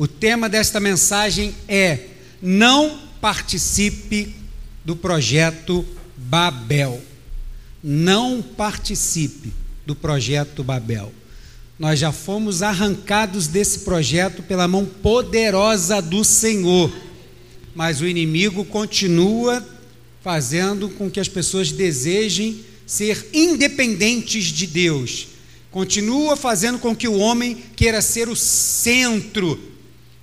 O tema desta mensagem é: não participe do projeto Babel. Não participe do projeto Babel. Nós já fomos arrancados desse projeto pela mão poderosa do Senhor, mas o inimigo continua fazendo com que as pessoas desejem ser independentes de Deus, continua fazendo com que o homem queira ser o centro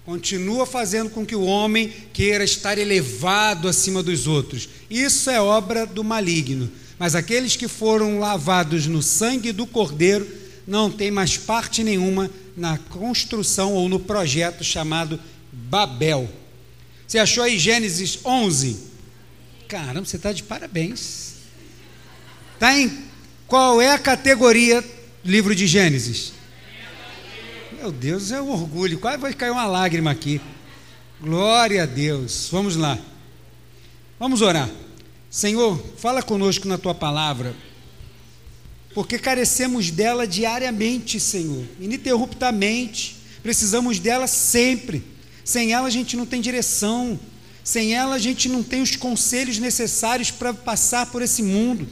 continua fazendo com que o homem queira estar elevado acima dos outros. Isso é obra do maligno. Mas aqueles que foram lavados no sangue do Cordeiro não têm mais parte nenhuma na construção ou no projeto chamado Babel. Você achou aí Gênesis 11? Caramba, você está de parabéns. Está em qual é a categoria livro de Gênesis? Meu Deus, é um orgulho. Quase vai cair uma lágrima aqui. Glória a Deus. Vamos lá. Vamos orar. Senhor, fala conosco na tua palavra, porque carecemos dela diariamente, Senhor, ininterruptamente. Precisamos dela sempre. Sem ela a gente não tem direção. Sem ela a gente não tem os conselhos necessários para passar por esse mundo.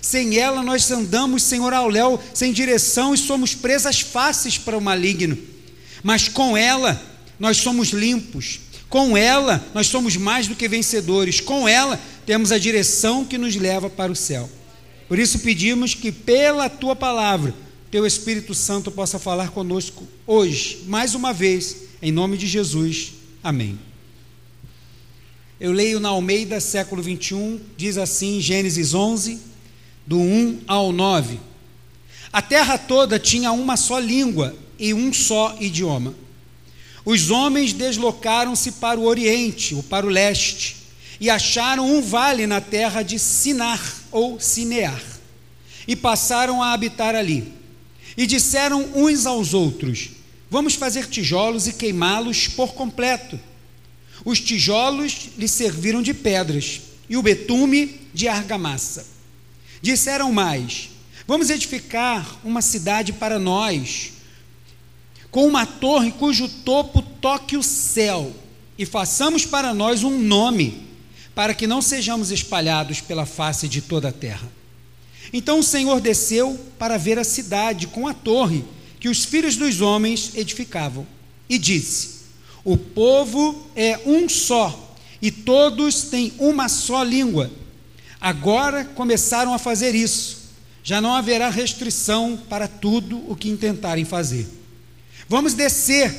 Sem ela nós andamos, Senhor, ao léu, sem direção e somos presas fáceis para o maligno. Mas com ela nós somos limpos. Com ela nós somos mais do que vencedores. Com ela temos a direção que nos leva para o céu. Por isso pedimos que pela tua palavra, teu Espírito Santo possa falar conosco hoje, mais uma vez, em nome de Jesus. Amém. Eu leio na Almeida, século 21, diz assim, Gênesis 11, do 1 ao 9. A terra toda tinha uma só língua e um só idioma. Os homens deslocaram-se para o oriente ou para o leste e acharam um vale na terra de Sinar ou Sinear e passaram a habitar ali. E disseram uns aos outros: Vamos fazer tijolos e queimá-los por completo. Os tijolos lhes serviram de pedras e o betume de argamassa. Disseram mais: Vamos edificar uma cidade para nós, com uma torre cujo topo toque o céu, e façamos para nós um nome, para que não sejamos espalhados pela face de toda a terra. Então o Senhor desceu para ver a cidade com a torre que os filhos dos homens edificavam, e disse: O povo é um só, e todos têm uma só língua. Agora começaram a fazer isso. Já não haverá restrição para tudo o que intentarem fazer. Vamos descer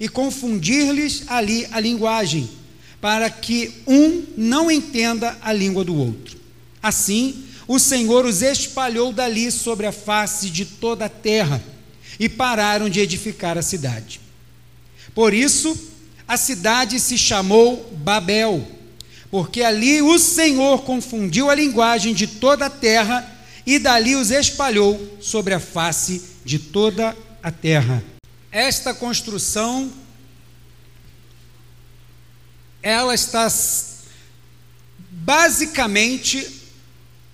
e confundir-lhes ali a linguagem, para que um não entenda a língua do outro. Assim, o Senhor os espalhou dali sobre a face de toda a terra e pararam de edificar a cidade. Por isso, a cidade se chamou Babel porque ali o Senhor confundiu a linguagem de toda a terra e dali os espalhou sobre a face de toda a terra. Esta construção ela está basicamente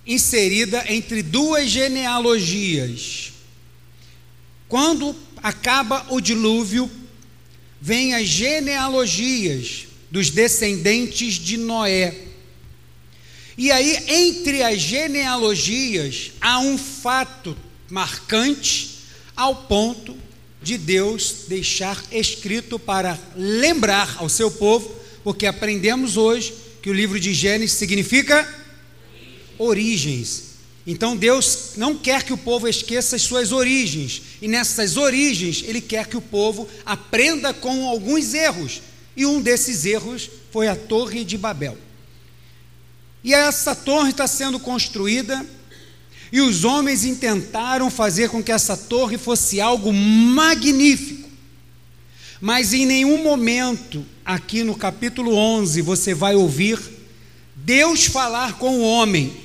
inserida entre duas genealogias. Quando acaba o dilúvio, vem as genealogias dos descendentes de Noé. E aí, entre as genealogias, há um fato marcante ao ponto de Deus deixar escrito para lembrar ao seu povo, porque aprendemos hoje que o livro de Gênesis significa origens. Então Deus não quer que o povo esqueça as suas origens, e nessas origens Ele quer que o povo aprenda com alguns erros e um desses erros foi a Torre de Babel. E essa torre está sendo construída, e os homens intentaram fazer com que essa torre fosse algo magnífico. Mas em nenhum momento, aqui no capítulo 11, você vai ouvir Deus falar com o homem,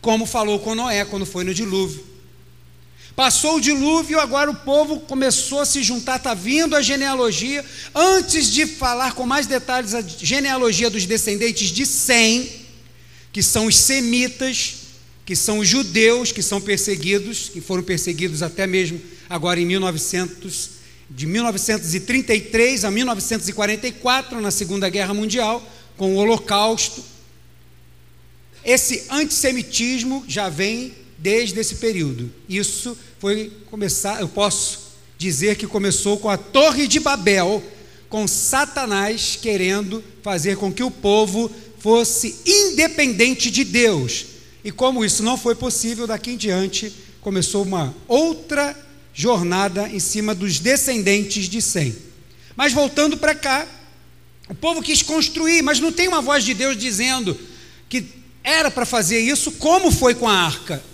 como falou com Noé quando foi no dilúvio. Passou o dilúvio, agora o povo começou a se juntar, está vindo a genealogia. Antes de falar com mais detalhes a genealogia dos descendentes de Sem, que são os semitas, que são os judeus que são perseguidos, que foram perseguidos até mesmo agora em 1900 de 1933 a 1944, na Segunda Guerra Mundial, com o Holocausto. Esse antissemitismo já vem desde esse período. Isso foi começar, eu posso dizer que começou com a Torre de Babel, com Satanás querendo fazer com que o povo fosse independente de Deus. E como isso não foi possível, daqui em diante começou uma outra jornada em cima dos descendentes de Sem. Mas voltando para cá, o povo quis construir, mas não tem uma voz de Deus dizendo que era para fazer isso, como foi com a arca.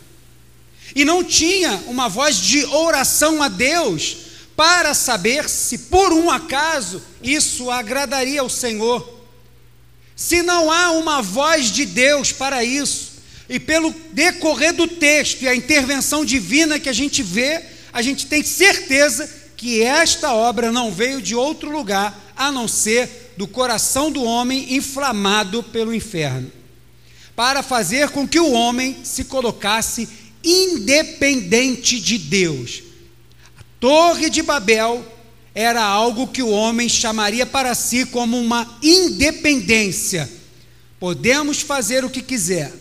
E não tinha uma voz de oração a Deus para saber se por um acaso isso agradaria ao Senhor. Se não há uma voz de Deus para isso, e pelo decorrer do texto e a intervenção divina que a gente vê, a gente tem certeza que esta obra não veio de outro lugar a não ser do coração do homem inflamado pelo inferno, para fazer com que o homem se colocasse independente de Deus. A Torre de Babel era algo que o homem chamaria para si como uma independência. Podemos fazer o que quiser,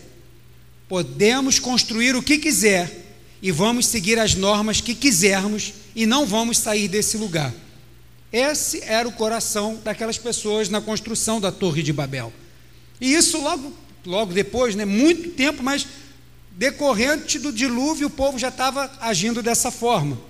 podemos construir o que quiser, e vamos seguir as normas que quisermos e não vamos sair desse lugar. Esse era o coração daquelas pessoas na construção da Torre de Babel. E isso logo, logo depois, né, muito tempo, mas decorrente do dilúvio, o povo já estava agindo dessa forma.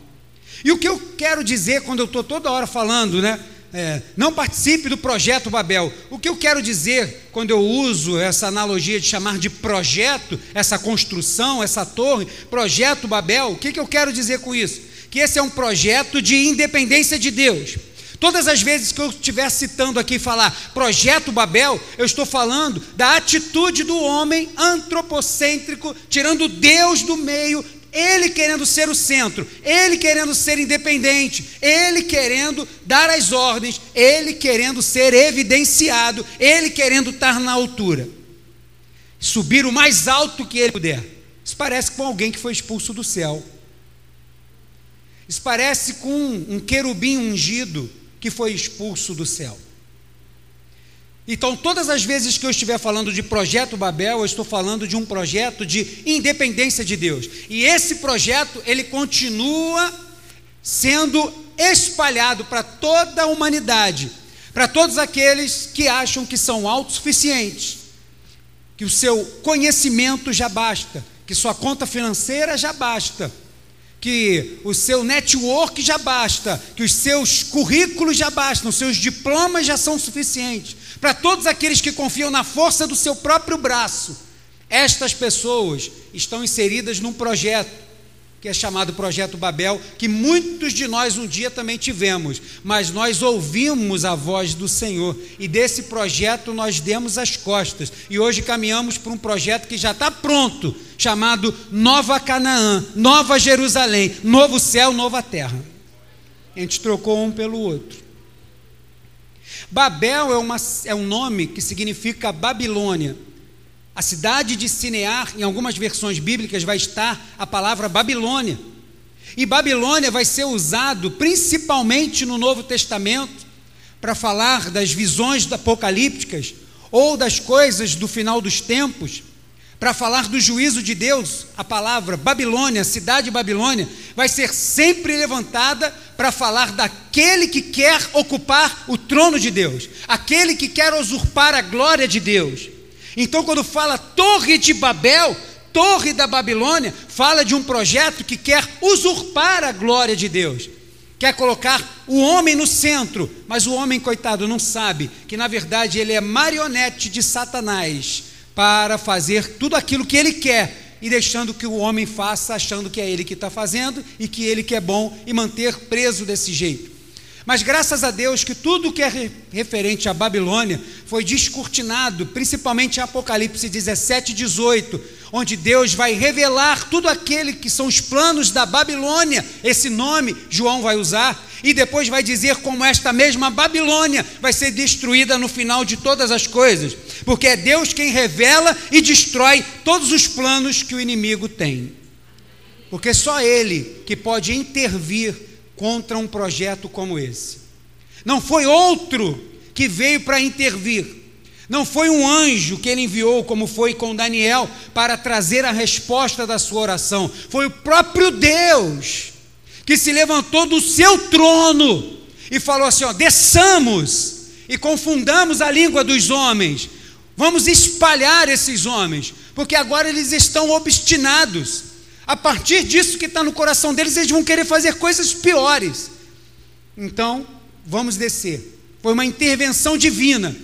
E o que eu quero dizer quando eu estou toda hora falando, né? É, não participe do projeto Babel. O que eu quero dizer quando eu uso essa analogia de chamar de projeto, essa construção, essa torre, projeto Babel, o que, que eu quero dizer com isso? Que esse é um projeto de independência de Deus. Todas as vezes que eu estiver citando aqui falar projeto Babel, eu estou falando da atitude do homem antropocêntrico, tirando Deus do meio, ele querendo ser o centro, ele querendo ser independente, ele querendo dar as ordens, ele querendo ser evidenciado, ele querendo estar na altura, subir o mais alto que ele puder. Isso parece com alguém que foi expulso do céu. Isso parece com um querubim ungido que foi expulso do céu. Então, todas as vezes que eu estiver falando de projeto Babel, eu estou falando de um projeto de independência de Deus. E esse projeto, ele continua sendo espalhado para toda a humanidade, para todos aqueles que acham que são autossuficientes, que o seu conhecimento já basta, que sua conta financeira já basta, que o seu network já basta, que os seus currículos já bastam, os seus diplomas já são suficientes. Para todos aqueles que confiam na força do seu próprio braço, estas pessoas estão inseridas num projeto que é chamado Projeto Babel, que muitos de nós um dia também tivemos, mas nós ouvimos a voz do Senhor e desse projeto nós demos as costas e hoje caminhamos para um projeto que já está pronto, chamado Nova Canaã, Nova Jerusalém, Novo Céu, Nova Terra. A gente trocou um pelo outro. Babel é, uma, é um nome que significa Babilônia. A cidade de Sinear, em algumas versões bíblicas, vai estar a palavra Babilônia. E Babilônia vai ser usado principalmente no Novo Testamento para falar das visões apocalípticas ou das coisas do final dos tempos, para falar do juízo de Deus, a palavra Babilônia, cidade Babilônia, vai ser sempre levantada para falar daquele que quer ocupar o trono de Deus, aquele que quer usurpar a glória de Deus. Então, quando fala Torre de Babel, Torre da Babilônia, fala de um projeto que quer usurpar a glória de Deus, quer colocar o homem no centro, mas o homem, coitado, não sabe que na verdade ele é marionete de Satanás para fazer tudo aquilo que ele quer e deixando que o homem faça, achando que é ele que está fazendo e que ele que é bom e manter preso desse jeito. Mas graças a Deus que tudo que é referente à Babilônia foi descortinado, principalmente Apocalipse 17, 18, onde Deus vai revelar tudo aquele que são os planos da Babilônia, esse nome João vai usar, e depois vai dizer como esta mesma Babilônia vai ser destruída no final de todas as coisas, porque é Deus quem revela e destrói todos os planos que o inimigo tem. Porque só ele que pode intervir contra um projeto como esse. Não foi outro que veio para intervir. Não foi um anjo que ele enviou, como foi com Daniel, para trazer a resposta da sua oração. Foi o próprio Deus que se levantou do seu trono e falou assim: ó, desçamos e confundamos a língua dos homens. Vamos espalhar esses homens, porque agora eles estão obstinados. A partir disso que está no coração deles, eles vão querer fazer coisas piores. Então, vamos descer. Foi uma intervenção divina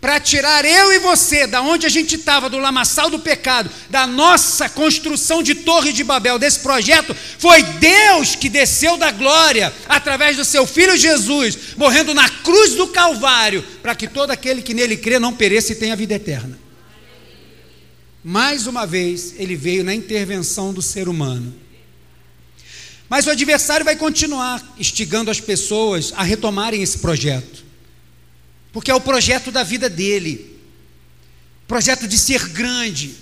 para tirar eu e você da onde a gente estava, do lamaçal do pecado, da nossa construção de Torre de Babel, desse projeto, foi Deus que desceu da glória através do seu filho Jesus, morrendo na cruz do Calvário, para que todo aquele que nele crê não pereça e tenha vida eterna. Mais uma vez, ele veio na intervenção do ser humano. Mas o adversário vai continuar instigando as pessoas a retomarem esse projeto porque é o projeto da vida dele projeto de ser grande,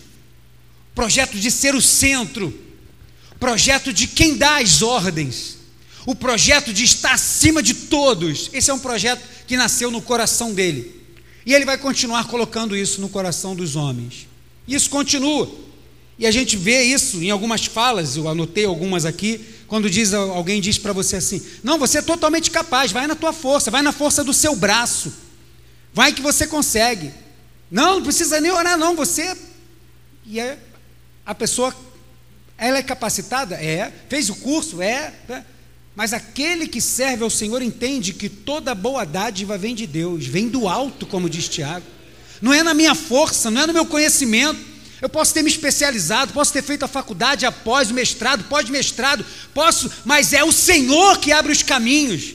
projeto de ser o centro, projeto de quem dá as ordens, o projeto de estar acima de todos. Esse é um projeto que nasceu no coração dele. E ele vai continuar colocando isso no coração dos homens. Isso continua. E a gente vê isso em algumas falas, eu anotei algumas aqui, quando diz alguém diz para você assim: "Não, você é totalmente capaz, vai na tua força, vai na força do seu braço". Vai que você consegue. Não, não precisa nem orar, não. Você. E é, a pessoa, ela é capacitada? É. Fez o curso? É. é. Mas aquele que serve ao Senhor entende que toda boa dádiva vem de Deus, vem do alto, como diz Tiago. Não é na minha força, não é no meu conhecimento. Eu posso ter me especializado, posso ter feito a faculdade após o mestrado, pós-mestrado, posso, mas é o Senhor que abre os caminhos.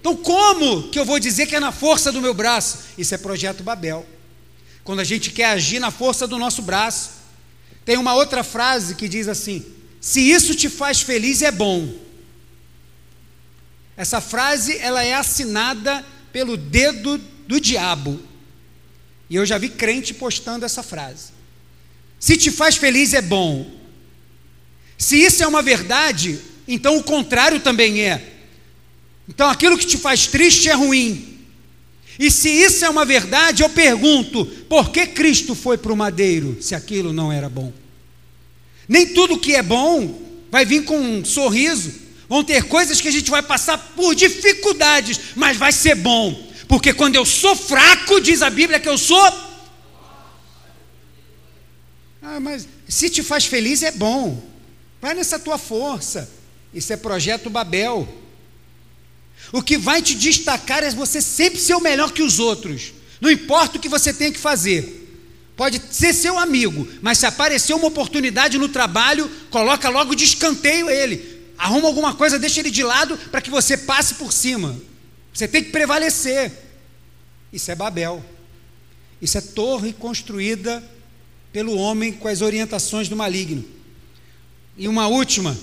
Então, como que eu vou dizer que é na força do meu braço? Isso é projeto Babel. Quando a gente quer agir na força do nosso braço. Tem uma outra frase que diz assim: se isso te faz feliz, é bom. Essa frase ela é assinada pelo dedo do diabo. E eu já vi crente postando essa frase. Se te faz feliz, é bom. Se isso é uma verdade, então o contrário também é. Então aquilo que te faz triste é ruim. E se isso é uma verdade, eu pergunto: por que Cristo foi para o madeiro se aquilo não era bom? Nem tudo que é bom vai vir com um sorriso. Vão ter coisas que a gente vai passar por dificuldades, mas vai ser bom. Porque quando eu sou fraco, diz a Bíblia que eu sou. Ah, mas se te faz feliz é bom. Vai nessa tua força. Isso é projeto Babel. O que vai te destacar é você sempre ser o melhor que os outros. Não importa o que você tem que fazer. Pode ser seu amigo, mas se aparecer uma oportunidade no trabalho, coloca logo de escanteio ele. Arruma alguma coisa, deixa ele de lado para que você passe por cima. Você tem que prevalecer. Isso é Babel. Isso é torre construída pelo homem com as orientações do maligno. E uma última: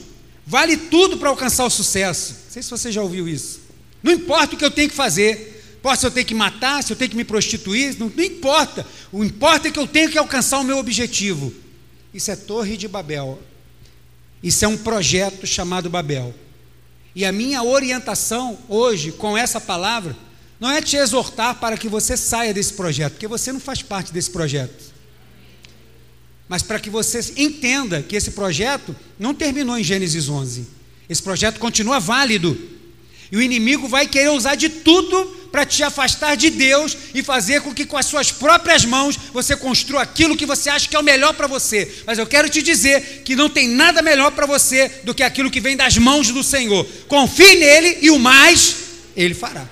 vale tudo para alcançar o sucesso. Não sei se você já ouviu isso. Não importa o que eu tenho que fazer. Posso eu ter que matar, se eu tenho que me prostituir, não, não importa. O importa é que eu tenho que alcançar o meu objetivo. Isso é Torre de Babel. Isso é um projeto chamado Babel. E a minha orientação hoje com essa palavra não é te exortar para que você saia desse projeto, porque você não faz parte desse projeto. Mas para que você entenda que esse projeto não terminou em Gênesis 11. Esse projeto continua válido. E o inimigo vai querer usar de tudo para te afastar de Deus e fazer com que com as suas próprias mãos você construa aquilo que você acha que é o melhor para você. Mas eu quero te dizer que não tem nada melhor para você do que aquilo que vem das mãos do Senhor. Confie nele e o mais ele fará.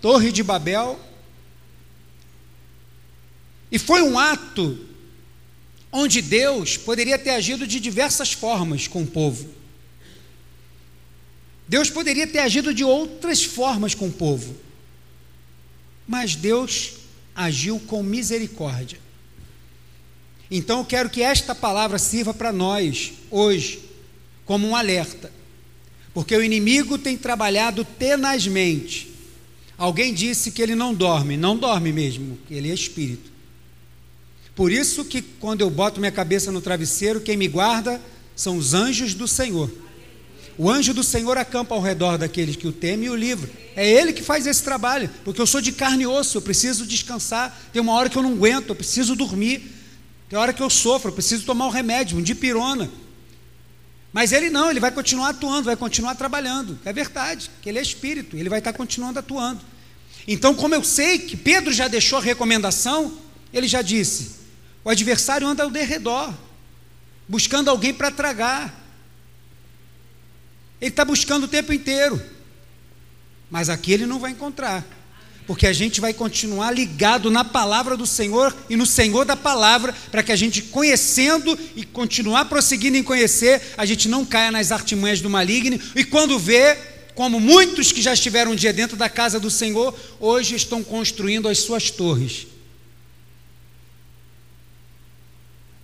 Torre de Babel. E foi um ato onde Deus poderia ter agido de diversas formas com o povo. Deus poderia ter agido de outras formas com o povo, mas Deus agiu com misericórdia. Então eu quero que esta palavra sirva para nós hoje como um alerta, porque o inimigo tem trabalhado tenazmente. Alguém disse que ele não dorme, não dorme mesmo, ele é espírito. Por isso que quando eu boto minha cabeça no travesseiro, quem me guarda são os anjos do Senhor. O anjo do Senhor acampa ao redor daqueles que o temem e o livra. É ele que faz esse trabalho, porque eu sou de carne e osso, eu preciso descansar. Tem uma hora que eu não aguento, eu preciso dormir. Tem hora que eu sofro, eu preciso tomar um remédio, um dipirona. Mas ele não, ele vai continuar atuando, vai continuar trabalhando. É verdade, que ele é espírito, ele vai estar continuando atuando. Então, como eu sei que Pedro já deixou a recomendação, ele já disse: o adversário anda ao derredor, buscando alguém para tragar. Ele está buscando o tempo inteiro. Mas aqui ele não vai encontrar. Porque a gente vai continuar ligado na palavra do Senhor e no Senhor da palavra, para que a gente, conhecendo e continuar prosseguindo em conhecer, a gente não caia nas artimanhas do maligno. E quando vê, como muitos que já estiveram um dia dentro da casa do Senhor, hoje estão construindo as suas torres.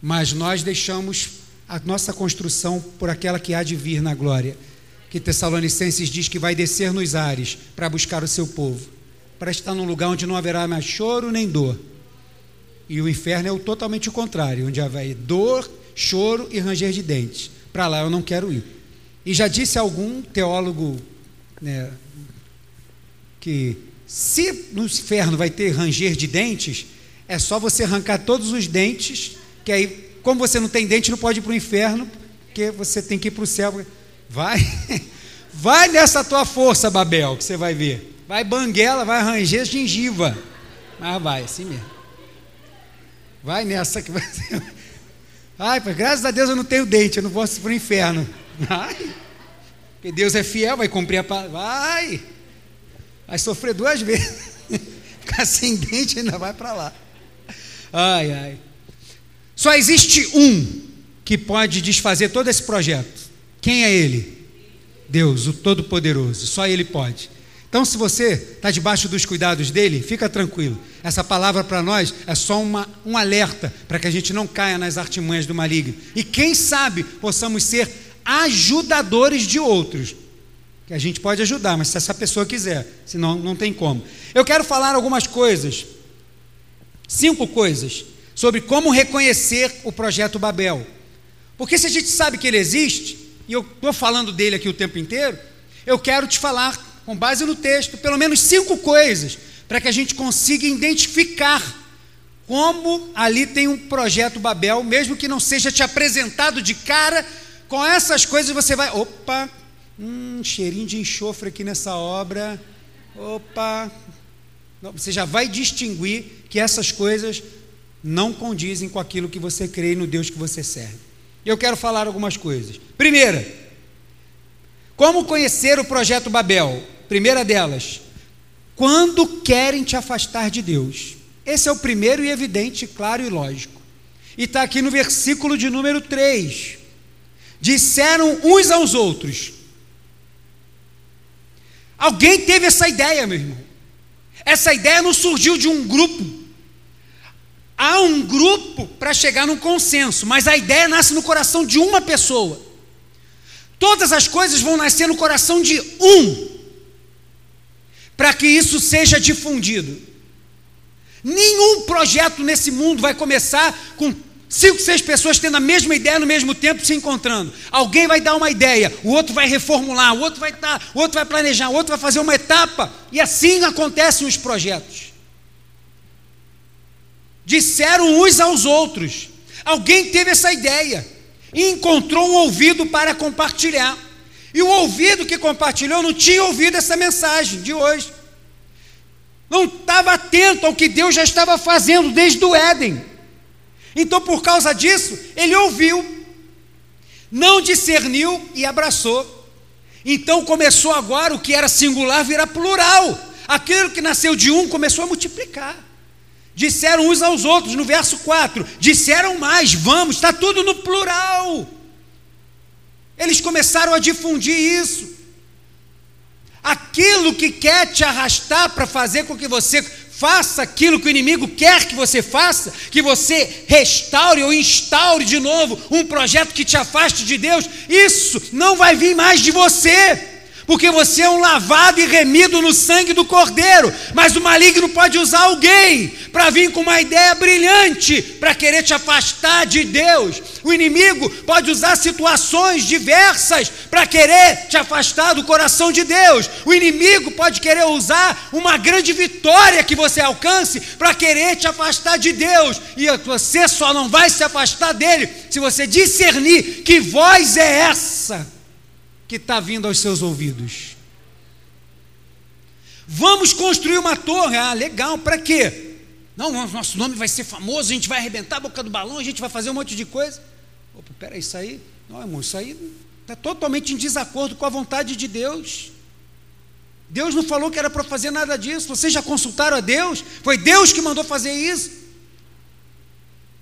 Mas nós deixamos a nossa construção por aquela que há de vir na glória que Tessalonicenses diz que vai descer nos ares para buscar o seu povo, para estar num lugar onde não haverá mais choro nem dor. E o inferno é o totalmente contrário, onde haverá dor, choro e ranger de dentes. Para lá eu não quero ir. E já disse algum teólogo né, que se no inferno vai ter ranger de dentes, é só você arrancar todos os dentes, que aí, como você não tem dente, não pode ir para o inferno, porque você tem que ir para o céu. Vai, vai nessa tua força, Babel, que você vai ver. Vai banguela, vai ranger gengiva. Mas vai, assim mesmo. Vai nessa que vai ser. Ai, graças a Deus eu não tenho dente, eu não posso ir para o inferno. Vai. Porque Deus é fiel, vai cumprir a palavra. Vai. Vai sofrer duas vezes. Ficar sem dente ainda vai para lá. Ai, ai. Só existe um que pode desfazer todo esse projeto. Quem é Ele? Deus, o Todo-Poderoso, só Ele pode. Então, se você está debaixo dos cuidados dele, fica tranquilo. Essa palavra para nós é só uma, um alerta para que a gente não caia nas artimanhas do maligno. E quem sabe possamos ser ajudadores de outros. Que a gente pode ajudar, mas se essa pessoa quiser, senão não tem como. Eu quero falar algumas coisas, cinco coisas, sobre como reconhecer o projeto Babel. Porque se a gente sabe que ele existe, e eu estou falando dele aqui o tempo inteiro, eu quero te falar, com base no texto, pelo menos cinco coisas, para que a gente consiga identificar como ali tem um projeto Babel, mesmo que não seja te apresentado de cara, com essas coisas você vai, opa, hum, cheirinho de enxofre aqui nessa obra, opa, você já vai distinguir que essas coisas não condizem com aquilo que você crê no Deus que você serve. Eu quero falar algumas coisas. Primeira, como conhecer o projeto Babel? Primeira delas, quando querem te afastar de Deus. Esse é o primeiro e evidente, claro e lógico. E está aqui no versículo de número 3. Disseram uns aos outros. Alguém teve essa ideia, meu irmão. Essa ideia não surgiu de um grupo Há um grupo para chegar num consenso, mas a ideia nasce no coração de uma pessoa. Todas as coisas vão nascer no coração de um, para que isso seja difundido. Nenhum projeto nesse mundo vai começar com cinco, seis pessoas tendo a mesma ideia no mesmo tempo se encontrando. Alguém vai dar uma ideia, o outro vai reformular, o outro vai dar, o outro vai planejar, o outro vai fazer uma etapa, e assim acontecem os projetos disseram uns aos outros. Alguém teve essa ideia e encontrou um ouvido para compartilhar. E o ouvido que compartilhou não tinha ouvido essa mensagem de hoje. Não estava atento ao que Deus já estava fazendo desde o Éden. Então, por causa disso, ele ouviu, não discerniu e abraçou. Então começou agora o que era singular virar plural. Aquilo que nasceu de um começou a multiplicar. Disseram uns aos outros, no verso 4, disseram mais, vamos, está tudo no plural. Eles começaram a difundir isso. Aquilo que quer te arrastar para fazer com que você faça aquilo que o inimigo quer que você faça, que você restaure ou instaure de novo um projeto que te afaste de Deus, isso não vai vir mais de você porque você é um lavado e remido no sangue do Cordeiro. Mas o maligno pode usar alguém para vir com uma ideia brilhante para querer te afastar de Deus. O inimigo pode usar situações diversas para querer te afastar do coração de Deus. O inimigo pode querer usar uma grande vitória que você alcance para querer te afastar de Deus. E você só não vai se afastar dele se você discernir que voz é essa que está vindo aos seus ouvidos. Vamos construir uma torre. Ah, legal, para quê? Não, nosso nome vai ser famoso, a gente vai arrebentar a boca do balão, a gente vai fazer um monte de coisa. Opa, peraí, isso aí, não, irmão, isso aí está totalmente em desacordo com a vontade de Deus. Deus não falou que era para fazer nada disso. Vocês já consultaram a Deus? Foi Deus que mandou fazer isso.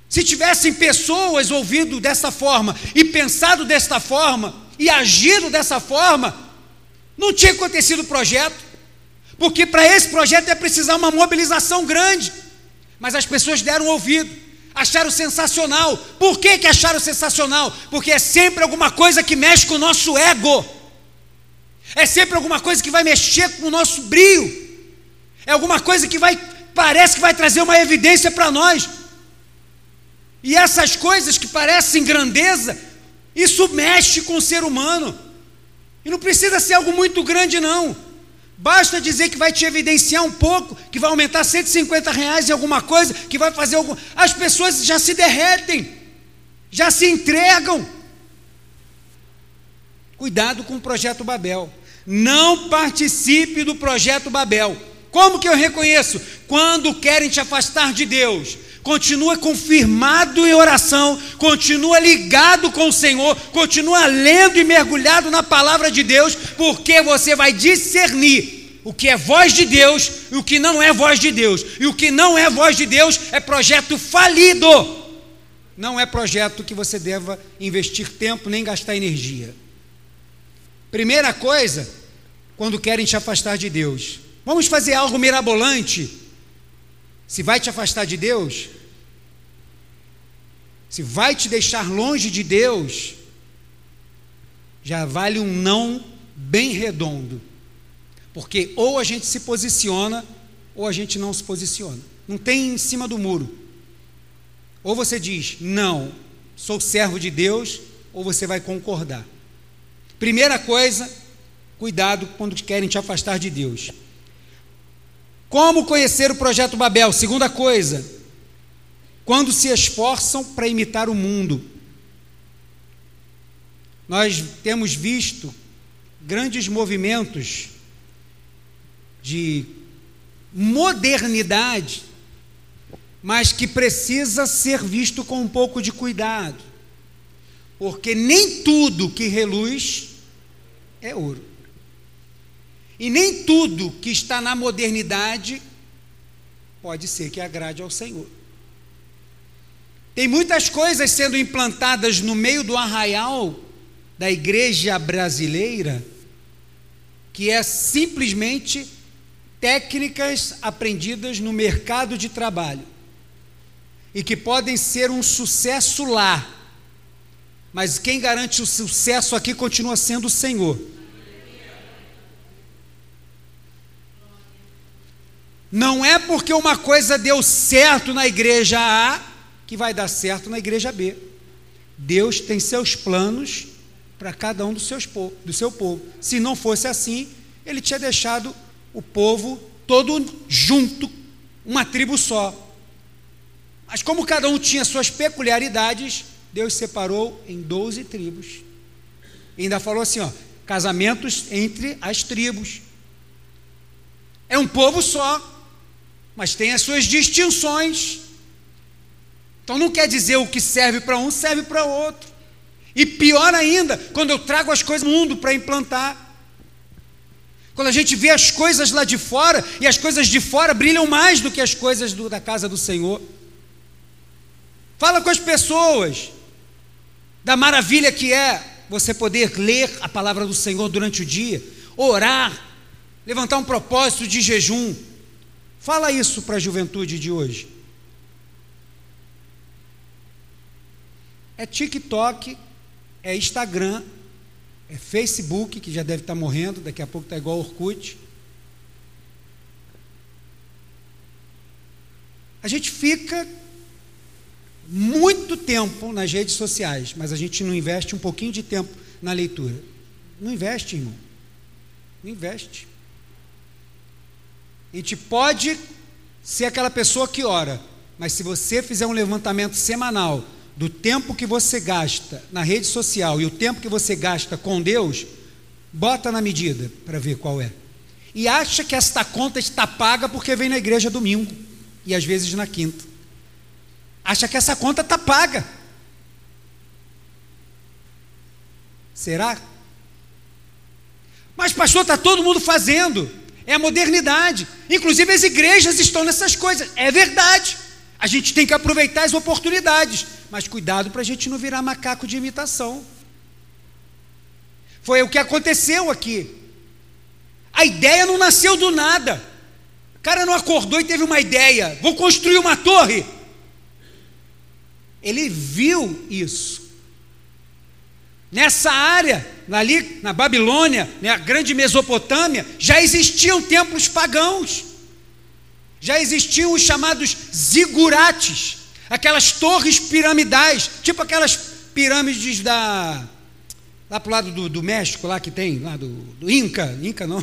Se tivessem pessoas ouvido dessa forma e pensado desta forma, e agido dessa forma, não tinha acontecido o projeto, porque para esse projeto é precisar uma mobilização grande. Mas as pessoas deram ouvido, acharam sensacional. Por que, que acharam sensacional? Porque é sempre alguma coisa que mexe com o nosso ego, é sempre alguma coisa que vai mexer com o nosso brio, é alguma coisa que vai, parece que vai trazer uma evidência para nós. E essas coisas que parecem grandeza, isso mexe com o ser humano. E não precisa ser algo muito grande, não. Basta dizer que vai te evidenciar um pouco, que vai aumentar 150 reais em alguma coisa, que vai fazer algum. As pessoas já se derretem, já se entregam. Cuidado com o projeto Babel. Não participe do projeto Babel. Como que eu reconheço? Quando querem te afastar de Deus, continua confirmado em oração, continua ligado com o Senhor, continua lendo e mergulhado na palavra de Deus, porque você vai discernir o que é voz de Deus e o que não é voz de Deus. E o que não é voz de Deus é projeto falido. Não é projeto que você deva investir tempo nem gastar energia. Primeira coisa, quando querem te afastar de Deus, vamos fazer algo mirabolante se vai te afastar de Deus, se vai te deixar longe de Deus, já vale um não bem redondo. Porque ou a gente se posiciona, ou a gente não se posiciona. Não tem em cima do muro. Ou você diz, não, sou servo de Deus, ou você vai concordar. Primeira coisa, cuidado quando querem te afastar de Deus. Como conhecer o projeto Babel? Segunda coisa, quando se esforçam para imitar o mundo. Nós temos visto grandes movimentos de modernidade, mas que precisa ser visto com um pouco de cuidado, porque nem tudo que reluz é ouro. E nem tudo que está na modernidade pode ser que agrade ao Senhor. Tem muitas coisas sendo implantadas no meio do arraial da igreja brasileira que é simplesmente técnicas aprendidas no mercado de trabalho e que podem ser um sucesso lá, mas quem garante o sucesso aqui continua sendo o Senhor. Não é porque uma coisa deu certo na igreja A que vai dar certo na igreja B. Deus tem seus planos para cada um dos seus do seu povo. Se não fosse assim, ele tinha deixado o povo todo junto, uma tribo só. Mas como cada um tinha suas peculiaridades, Deus separou em doze tribos. E ainda falou assim, ó, casamentos entre as tribos. É um povo só mas tem as suas distinções. Então não quer dizer o que serve para um serve para outro. E pior ainda, quando eu trago as coisas do mundo para implantar. Quando a gente vê as coisas lá de fora, e as coisas de fora brilham mais do que as coisas do, da casa do Senhor. Fala com as pessoas da maravilha que é você poder ler a palavra do Senhor durante o dia, orar, levantar um propósito de jejum, Fala isso para a juventude de hoje. É TikTok, é Instagram, é Facebook, que já deve estar morrendo, daqui a pouco está igual Orkut. A gente fica muito tempo nas redes sociais, mas a gente não investe um pouquinho de tempo na leitura. Não investe, irmão. Não investe. A gente pode ser aquela pessoa que ora, mas se você fizer um levantamento semanal do tempo que você gasta na rede social e o tempo que você gasta com Deus, bota na medida para ver qual é. E acha que esta conta está paga porque vem na igreja domingo e às vezes na quinta. Acha que essa conta está paga. Será? Mas, pastor, está todo mundo fazendo. É a modernidade. Inclusive as igrejas estão nessas coisas. É verdade. A gente tem que aproveitar as oportunidades. Mas cuidado para a gente não virar macaco de imitação. Foi o que aconteceu aqui. A ideia não nasceu do nada. O cara não acordou e teve uma ideia. Vou construir uma torre. Ele viu isso. Nessa área, ali na Babilônia, né, grande Mesopotâmia, já existiam templos pagãos. Já existiam os chamados zigurates, aquelas torres piramidais, tipo aquelas pirâmides da lá para o lado do, do, México, lá que tem, lá do, do Inca, Inca não,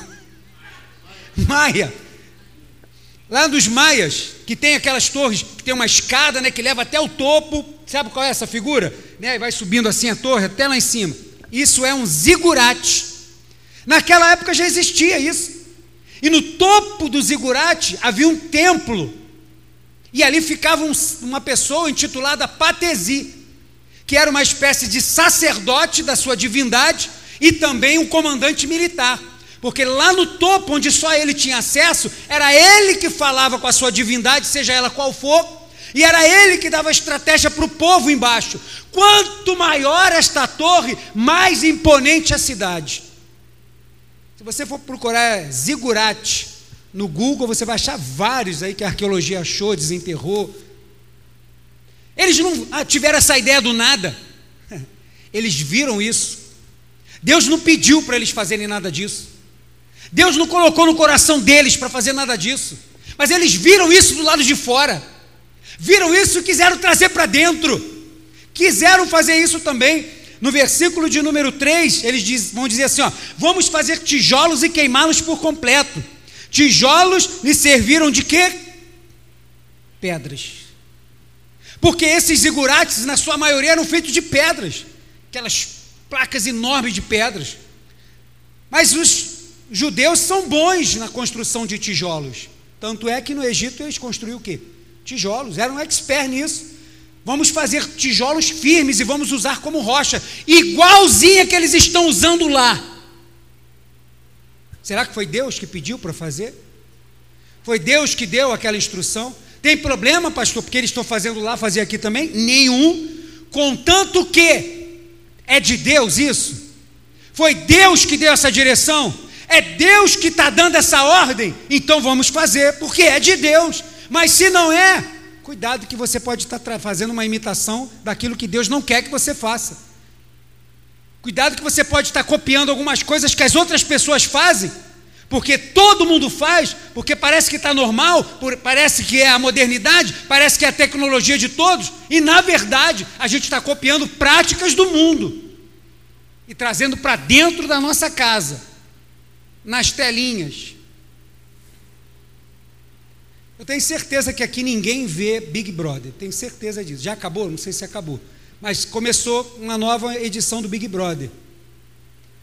Maia, lá dos Maias, que tem aquelas torres, que tem uma escada, né, que leva até o topo, sabe qual é essa figura? Né, e vai subindo assim a torre até lá em cima. Isso é um zigurate. Naquela época já existia isso. E no topo do zigurate havia um templo. E ali ficava um, uma pessoa intitulada Patesi, que era uma espécie de sacerdote da sua divindade e também um comandante militar. Porque lá no topo, onde só ele tinha acesso, era ele que falava com a sua divindade, seja ela qual for, e era ele que dava estratégia para o povo embaixo. Quanto maior esta torre, mais imponente a cidade. Se você for procurar zigurate no Google, você vai achar vários aí que a arqueologia achou, desenterrou. Eles não ah, tiveram essa ideia do nada. Eles viram isso. Deus não pediu para eles fazerem nada disso. Deus não colocou no coração deles para fazer nada disso. Mas eles viram isso do lado de fora. Viram isso e quiseram trazer para dentro. Quiseram fazer isso também. No versículo de número 3, eles diz, vão dizer assim: ó, vamos fazer tijolos e queimá-los por completo. Tijolos lhe serviram de quê? Pedras. Porque esses zigurates, na sua maioria, eram feitos de pedras, aquelas placas enormes de pedras. Mas os judeus são bons na construção de tijolos. Tanto é que no Egito eles construíram o quê? Tijolos, eram expert nisso. Vamos fazer tijolos firmes e vamos usar como rocha, igualzinha que eles estão usando lá. Será que foi Deus que pediu para fazer? Foi Deus que deu aquela instrução? Tem problema, pastor, porque eles estão fazendo lá, fazer aqui também? Nenhum. Contanto que é de Deus isso. Foi Deus que deu essa direção. É Deus que está dando essa ordem, então vamos fazer, porque é de Deus. Mas se não é, cuidado que você pode estar tá fazendo uma imitação daquilo que Deus não quer que você faça. Cuidado que você pode estar tá copiando algumas coisas que as outras pessoas fazem, porque todo mundo faz, porque parece que está normal, parece que é a modernidade, parece que é a tecnologia de todos, e na verdade a gente está copiando práticas do mundo e trazendo para dentro da nossa casa nas telinhas. Eu tenho certeza que aqui ninguém vê Big Brother, tenho certeza disso. Já acabou? Não sei se acabou. Mas começou uma nova edição do Big Brother.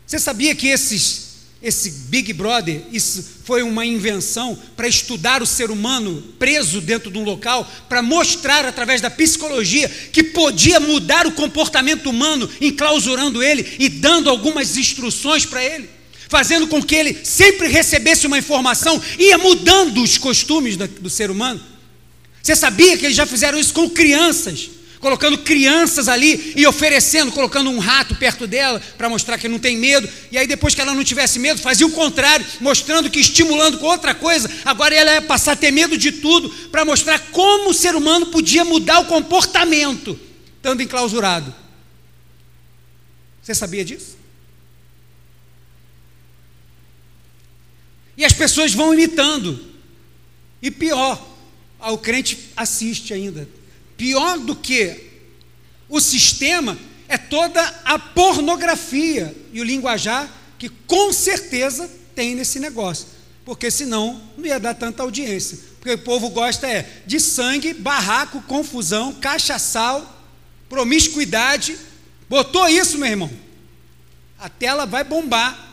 Você sabia que esses, esse Big Brother, isso foi uma invenção para estudar o ser humano preso dentro de um local, para mostrar através da psicologia que podia mudar o comportamento humano, enclausurando ele e dando algumas instruções para ele? Fazendo com que ele sempre recebesse uma informação, ia mudando os costumes do ser humano. Você sabia que eles já fizeram isso com crianças, colocando crianças ali e oferecendo, colocando um rato perto dela para mostrar que não tem medo, e aí depois que ela não tivesse medo, fazia o contrário, mostrando que estimulando com outra coisa, agora ela ia passar a ter medo de tudo, para mostrar como o ser humano podia mudar o comportamento, estando enclausurado. Você sabia disso? E as pessoas vão imitando. E pior, o crente assiste ainda. Pior do que o sistema é toda a pornografia e o linguajar que com certeza tem nesse negócio. Porque senão não ia dar tanta audiência. Porque o povo gosta é de sangue, barraco, confusão, cachaçal, promiscuidade. Botou isso, meu irmão. A tela vai bombar.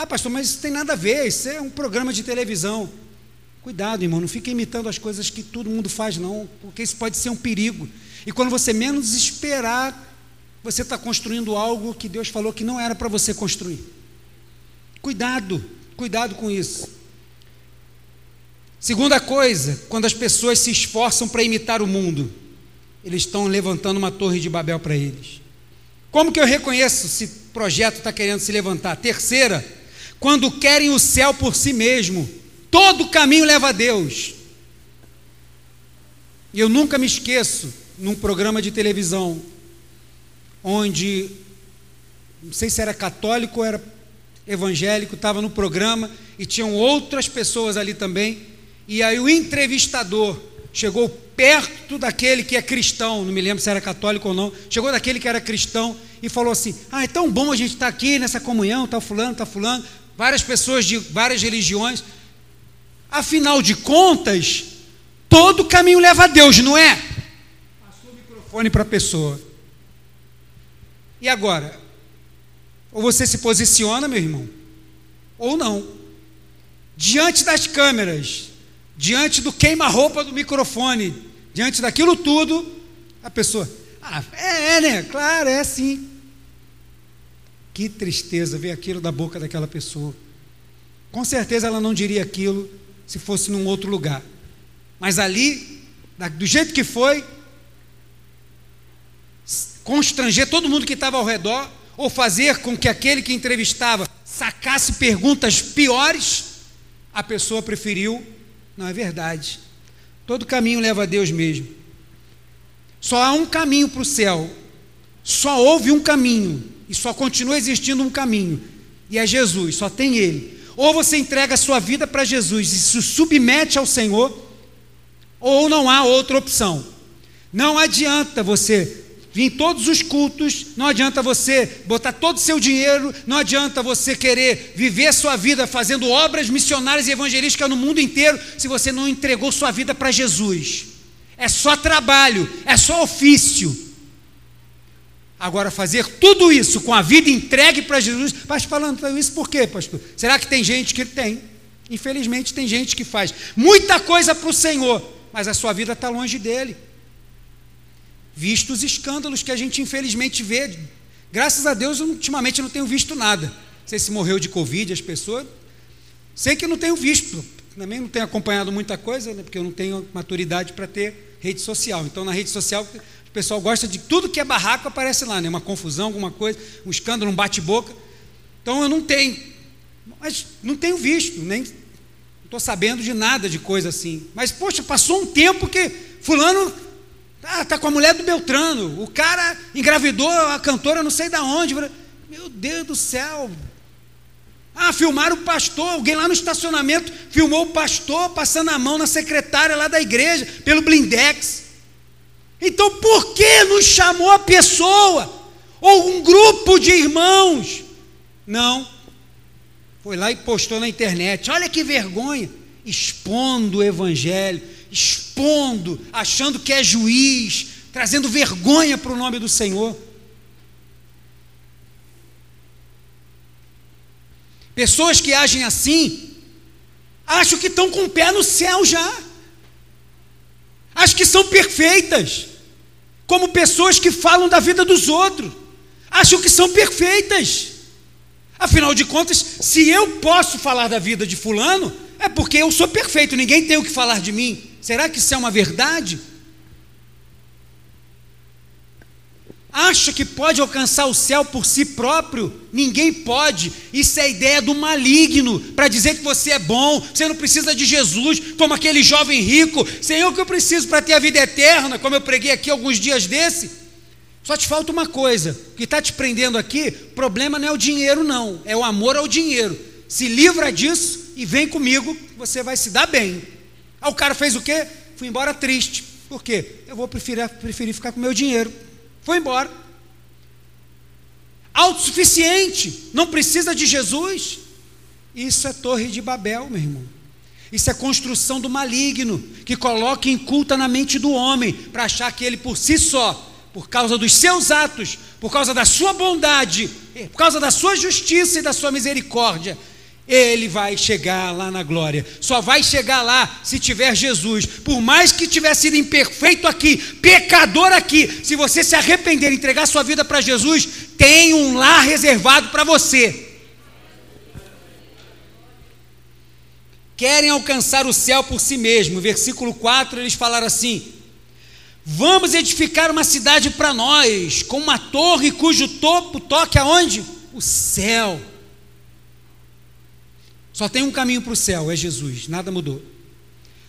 Ah, pastor, mas isso tem nada a ver, isso é um programa de televisão. Cuidado, irmão, não fique imitando as coisas que todo mundo faz, não, porque isso pode ser um perigo. E quando você menos esperar, você está construindo algo que Deus falou que não era para você construir. Cuidado, cuidado com isso. Segunda coisa, quando as pessoas se esforçam para imitar o mundo, eles estão levantando uma torre de Babel para eles. Como que eu reconheço se projeto está querendo se levantar? Terceira, quando querem o céu por si mesmo, todo caminho leva a Deus. E eu nunca me esqueço, num programa de televisão, onde, não sei se era católico ou era evangélico, estava no programa e tinham outras pessoas ali também. E aí o entrevistador chegou perto daquele que é cristão, não me lembro se era católico ou não, chegou daquele que era cristão e falou assim: Ah, é tão bom a gente estar tá aqui nessa comunhão, está fulano, está fulano, várias pessoas de várias religiões. Afinal de contas, todo caminho leva a Deus, não é? Passou o microfone para a pessoa. E agora? Ou você se posiciona, meu irmão, ou não. Diante das câmeras, diante do queima-roupa do microfone, diante daquilo tudo, a pessoa, ah, é, é, né? Claro, é assim. Que tristeza ver aquilo da boca daquela pessoa. Com certeza ela não diria aquilo se fosse num outro lugar. Mas ali, do jeito que foi, constranger todo mundo que estava ao redor, ou fazer com que aquele que entrevistava sacasse perguntas piores, a pessoa preferiu, não é verdade. Todo caminho leva a Deus mesmo. Só há um caminho para o céu. Só houve um caminho. E só continua existindo um caminho. E é Jesus, só tem Ele. Ou você entrega a sua vida para Jesus e se submete ao Senhor, ou não há outra opção. Não adianta você vir em todos os cultos, não adianta você botar todo o seu dinheiro, não adianta você querer viver sua vida fazendo obras missionárias e evangelísticas no mundo inteiro, se você não entregou sua vida para Jesus. É só trabalho, é só ofício. Agora, fazer tudo isso com a vida entregue para Jesus, pastor, falando isso por quê, pastor? Será que tem gente que tem? Infelizmente, tem gente que faz muita coisa para o Senhor, mas a sua vida está longe dele visto os escândalos que a gente infelizmente vê. Graças a Deus, ultimamente não tenho visto nada. Não sei se morreu de Covid as pessoas. Sei que não tenho visto. Também não tenho acompanhado muita coisa, né, porque eu não tenho maturidade para ter rede social. Então, na rede social, o pessoal gosta de tudo que é barraco, aparece lá, né? Uma confusão, alguma coisa, um escândalo, um bate-boca. Então, eu não tenho. Mas não tenho visto, nem estou sabendo de nada de coisa assim. Mas, poxa, passou um tempo que fulano ah, tá com a mulher do Beltrano. O cara engravidou a cantora não sei da onde. Meu Deus do céu. Ah, filmaram o pastor. Alguém lá no estacionamento filmou o pastor passando a mão na secretária lá da igreja, pelo blindex. Então por que não chamou a pessoa? Ou um grupo de irmãos? Não. Foi lá e postou na internet. Olha que vergonha. Expondo o evangelho expondo, achando que é juiz, trazendo vergonha para o nome do Senhor. Pessoas que agem assim, acham que estão com o pé no céu já, acham que são perfeitas, como pessoas que falam da vida dos outros, acham que são perfeitas. Afinal de contas, se eu posso falar da vida de Fulano, é porque eu sou perfeito, ninguém tem o que falar de mim. Será que isso é uma verdade? Acha que pode alcançar o céu por si próprio? Ninguém pode. Isso é ideia do maligno para dizer que você é bom, você não precisa de Jesus, como aquele jovem rico. Senhor, o que eu preciso para ter a vida eterna, como eu preguei aqui alguns dias desse? Só te falta uma coisa: o que está te prendendo aqui, problema não é o dinheiro, não, é o amor ao dinheiro. Se livra disso e vem comigo, você vai se dar bem. Aí o cara fez o quê? Fui embora triste. Por quê? Eu vou preferir, preferir ficar com meu dinheiro. Foi embora. Autossuficiente, não precisa de Jesus. Isso é torre de Babel, meu irmão. Isso é construção do maligno, que coloca em culta na mente do homem, para achar que ele por si só, por causa dos seus atos, por causa da sua bondade, por causa da sua justiça e da sua misericórdia, ele vai chegar lá na glória. Só vai chegar lá se tiver Jesus. Por mais que tiver sido imperfeito aqui, pecador aqui, se você se arrepender e entregar sua vida para Jesus, tem um lar reservado para você. Querem alcançar o céu por si mesmo. Versículo 4, eles falaram assim: Vamos edificar uma cidade para nós, com uma torre cujo topo toque aonde? O céu. Só tem um caminho para o céu, é Jesus, nada mudou.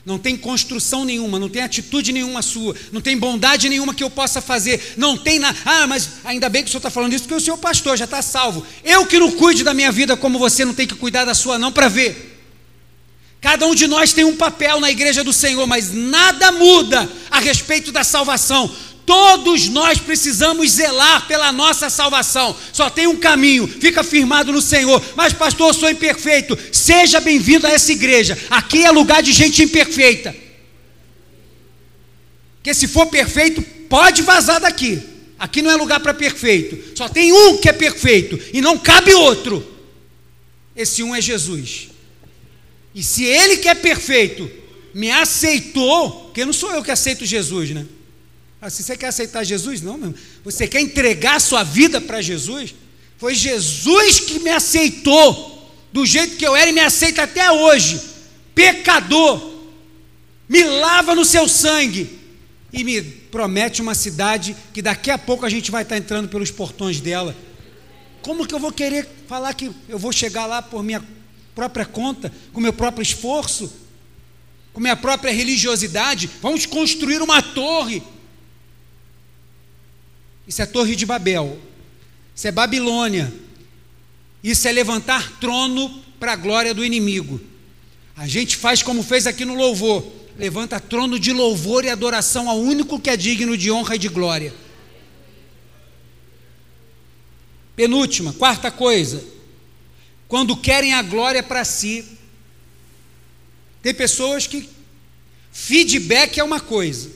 Não tem construção nenhuma, não tem atitude nenhuma sua, não tem bondade nenhuma que eu possa fazer, não tem nada. Ah, mas ainda bem que o senhor está falando isso, porque o senhor é pastor já está salvo. Eu que não cuide da minha vida como você não tem que cuidar da sua, não, para ver. Cada um de nós tem um papel na igreja do Senhor, mas nada muda a respeito da salvação. Todos nós precisamos zelar pela nossa salvação. Só tem um caminho, fica firmado no Senhor. Mas, pastor, eu sou imperfeito. Seja bem-vindo a essa igreja. Aqui é lugar de gente imperfeita. Porque se for perfeito, pode vazar daqui. Aqui não é lugar para perfeito. Só tem um que é perfeito e não cabe outro. Esse um é Jesus. E se ele que é perfeito me aceitou, porque não sou eu que aceito Jesus, né? Se você quer aceitar Jesus, não, meu. Você quer entregar a sua vida para Jesus? Foi Jesus que me aceitou do jeito que eu era e me aceita até hoje. Pecador. Me lava no seu sangue e me promete uma cidade que daqui a pouco a gente vai estar entrando pelos portões dela. Como que eu vou querer falar que eu vou chegar lá por minha própria conta, com meu próprio esforço, com minha própria religiosidade? Vamos construir uma torre isso é Torre de Babel. Isso é Babilônia. Isso é levantar trono para a glória do inimigo. A gente faz como fez aqui no louvor: levanta trono de louvor e adoração ao único que é digno de honra e de glória. Penúltima, quarta coisa, quando querem a glória para si. Tem pessoas que feedback é uma coisa,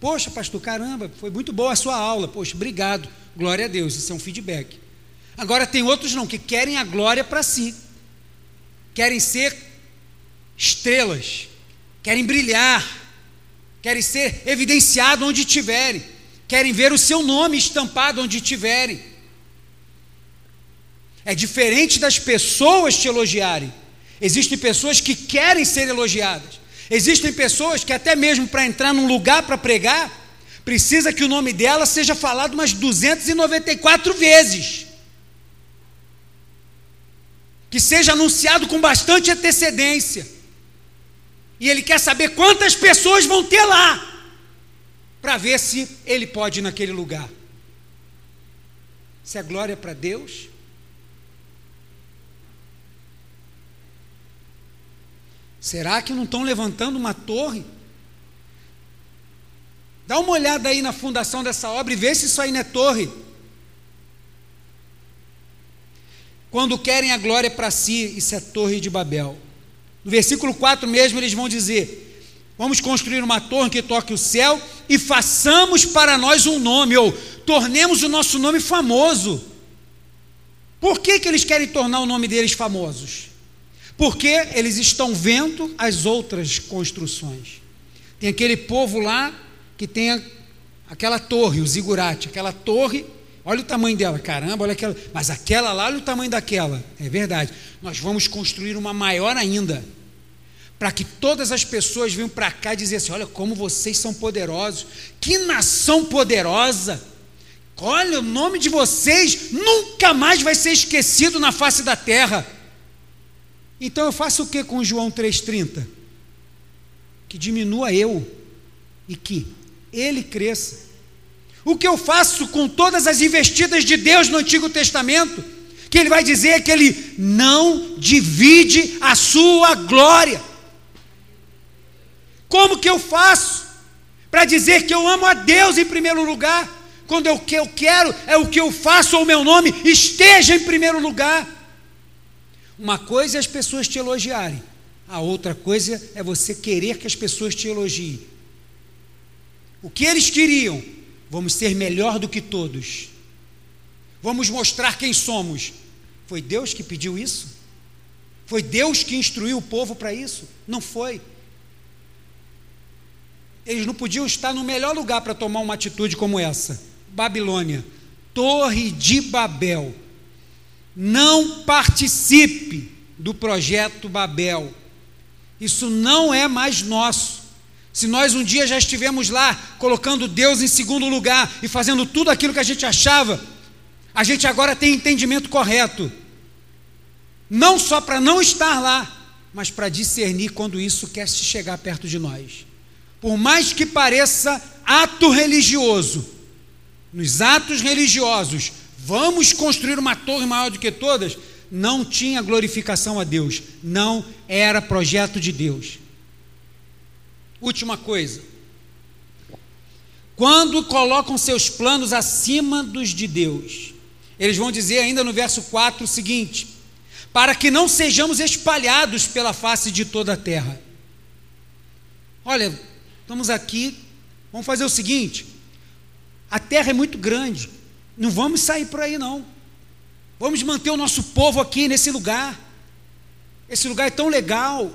Poxa, pastor, caramba, foi muito boa a sua aula. Poxa, obrigado. Glória a Deus, isso é um feedback. Agora tem outros não, que querem a glória para si. Querem ser estrelas, querem brilhar, querem ser evidenciados onde estiverem, querem ver o seu nome estampado onde estiverem. É diferente das pessoas te elogiarem. Existem pessoas que querem ser elogiadas. Existem pessoas que, até mesmo para entrar num lugar para pregar, precisa que o nome dela seja falado umas 294 vezes. Que seja anunciado com bastante antecedência. E ele quer saber quantas pessoas vão ter lá, para ver se ele pode ir naquele lugar. Se é glória para Deus, Será que não estão levantando uma torre? Dá uma olhada aí na fundação dessa obra e vê se isso aí não é torre. Quando querem a glória para si, isso é torre de Babel. No versículo 4 mesmo eles vão dizer: Vamos construir uma torre que toque o céu e façamos para nós um nome, ou tornemos o nosso nome famoso. Por que, que eles querem tornar o nome deles famosos? Porque eles estão vendo as outras construções. Tem aquele povo lá que tem aquela torre, o zigurate, aquela torre, olha o tamanho dela, caramba, olha aquela, mas aquela lá, olha o tamanho daquela. É verdade. Nós vamos construir uma maior ainda, para que todas as pessoas venham para cá e dizer assim: olha como vocês são poderosos, que nação poderosa. Olha, o nome de vocês nunca mais vai ser esquecido na face da terra. Então eu faço o que com João 3,30? Que diminua eu e que ele cresça. O que eu faço com todas as investidas de Deus no Antigo Testamento? que ele vai dizer que ele não divide a sua glória. Como que eu faço para dizer que eu amo a Deus em primeiro lugar? Quando eu, que eu quero é o que eu faço, o meu nome esteja em primeiro lugar. Uma coisa é as pessoas te elogiarem, a outra coisa é você querer que as pessoas te elogiem. O que eles queriam? Vamos ser melhor do que todos. Vamos mostrar quem somos. Foi Deus que pediu isso? Foi Deus que instruiu o povo para isso? Não foi. Eles não podiam estar no melhor lugar para tomar uma atitude como essa. Babilônia, Torre de Babel. Não participe do projeto Babel. Isso não é mais nosso. Se nós um dia já estivemos lá colocando Deus em segundo lugar e fazendo tudo aquilo que a gente achava, a gente agora tem entendimento correto. Não só para não estar lá, mas para discernir quando isso quer se chegar perto de nós. Por mais que pareça ato religioso, nos atos religiosos, vamos construir uma torre maior do que todas, não tinha glorificação a Deus, não era projeto de Deus. Última coisa. Quando colocam seus planos acima dos de Deus, eles vão dizer ainda no verso 4 o seguinte: para que não sejamos espalhados pela face de toda a terra. Olha, estamos aqui, vamos fazer o seguinte: a terra é muito grande, não vamos sair por aí não. Vamos manter o nosso povo aqui nesse lugar. Esse lugar é tão legal.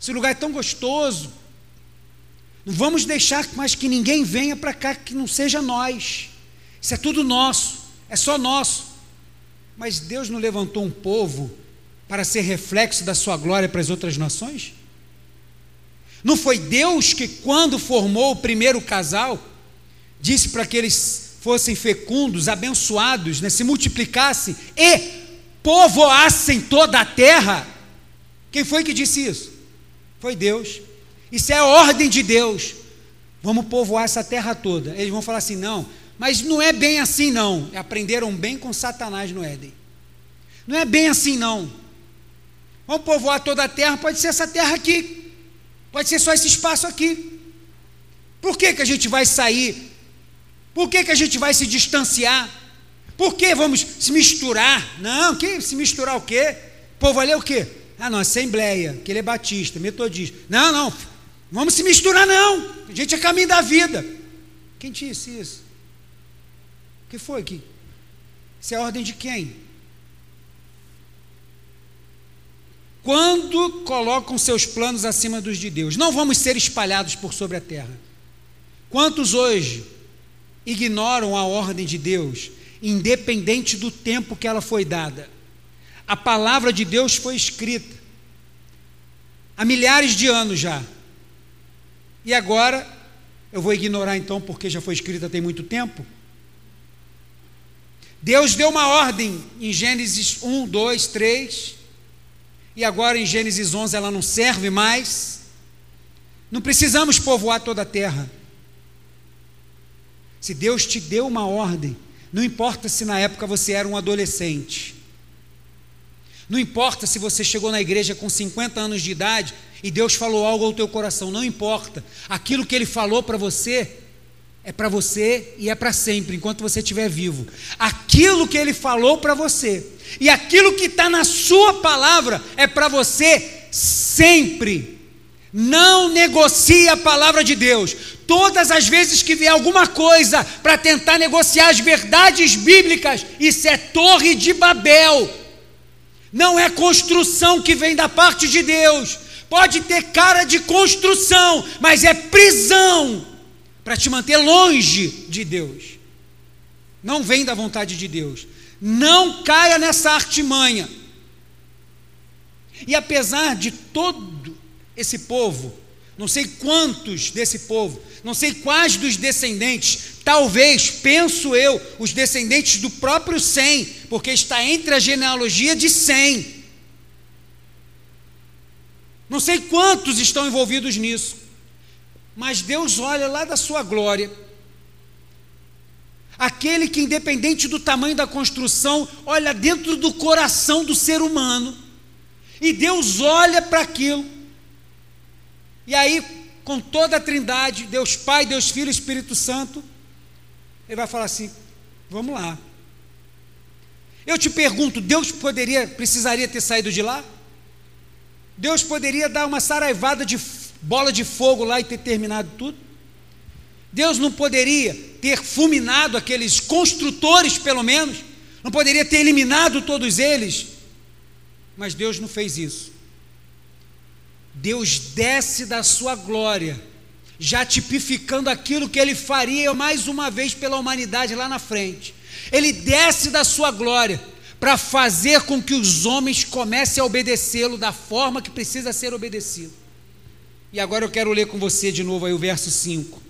Esse lugar é tão gostoso. Não vamos deixar mais que ninguém venha para cá que não seja nós. Isso é tudo nosso, é só nosso. Mas Deus não levantou um povo para ser reflexo da sua glória para as outras nações? Não foi Deus que, quando formou o primeiro casal, disse para que eles fossem fecundos, abençoados, né, se multiplicassem e povoassem toda a terra? Quem foi que disse isso? Foi Deus. Isso é a ordem de Deus. Vamos povoar essa terra toda. Eles vão falar assim: não, mas não é bem assim, não. Aprenderam bem com Satanás no Éden. Não é bem assim, não. Vamos povoar toda a terra, pode ser essa terra aqui. Pode ser só esse espaço aqui. Por que, que a gente vai sair? Por que, que a gente vai se distanciar? Por que vamos se misturar? Não, que se misturar o quê? O povo ali é o quê? Ah, não, Assembleia, que ele é batista, metodista. Não, não, vamos se misturar, não. A gente é caminho da vida. Quem disse isso? O que foi que? Isso é ordem de quem? Quando colocam seus planos acima dos de Deus, não vamos ser espalhados por sobre a terra. Quantos hoje ignoram a ordem de Deus, independente do tempo que ela foi dada? A palavra de Deus foi escrita há milhares de anos já. E agora, eu vou ignorar então porque já foi escrita tem muito tempo? Deus deu uma ordem em Gênesis 1, 2, 3, e agora em Gênesis 11 ela não serve mais. Não precisamos povoar toda a terra. Se Deus te deu uma ordem, não importa se na época você era um adolescente, não importa se você chegou na igreja com 50 anos de idade e Deus falou algo ao teu coração, não importa. Aquilo que ele falou para você é para você e é para sempre, enquanto você estiver vivo. Aquilo que ele falou para você e aquilo que está na sua palavra é para você sempre. Não negocie a palavra de Deus. Todas as vezes que vier alguma coisa para tentar negociar as verdades bíblicas, isso é torre de Babel não é construção que vem da parte de Deus. Pode ter cara de construção, mas é prisão para te manter longe de Deus. Não vem da vontade de Deus. Não caia nessa artimanha. E apesar de todo esse povo, não sei quantos desse povo, não sei quais dos descendentes Talvez, penso eu, os descendentes do próprio Sem, porque está entre a genealogia de Sem. Não sei quantos estão envolvidos nisso, mas Deus olha lá da sua glória, aquele que, independente do tamanho da construção, olha dentro do coração do ser humano, e Deus olha para aquilo, e aí, com toda a trindade, Deus Pai, Deus Filho e Espírito Santo, ele vai falar assim: vamos lá. Eu te pergunto, Deus poderia, precisaria ter saído de lá? Deus poderia dar uma saraivada de bola de fogo lá e ter terminado tudo? Deus não poderia ter fulminado aqueles construtores, pelo menos? Não poderia ter eliminado todos eles? Mas Deus não fez isso. Deus desce da sua glória, já tipificando aquilo que ele faria mais uma vez pela humanidade lá na frente. Ele desce da sua glória para fazer com que os homens comecem a obedecê-lo da forma que precisa ser obedecido. E agora eu quero ler com você de novo aí o verso 5.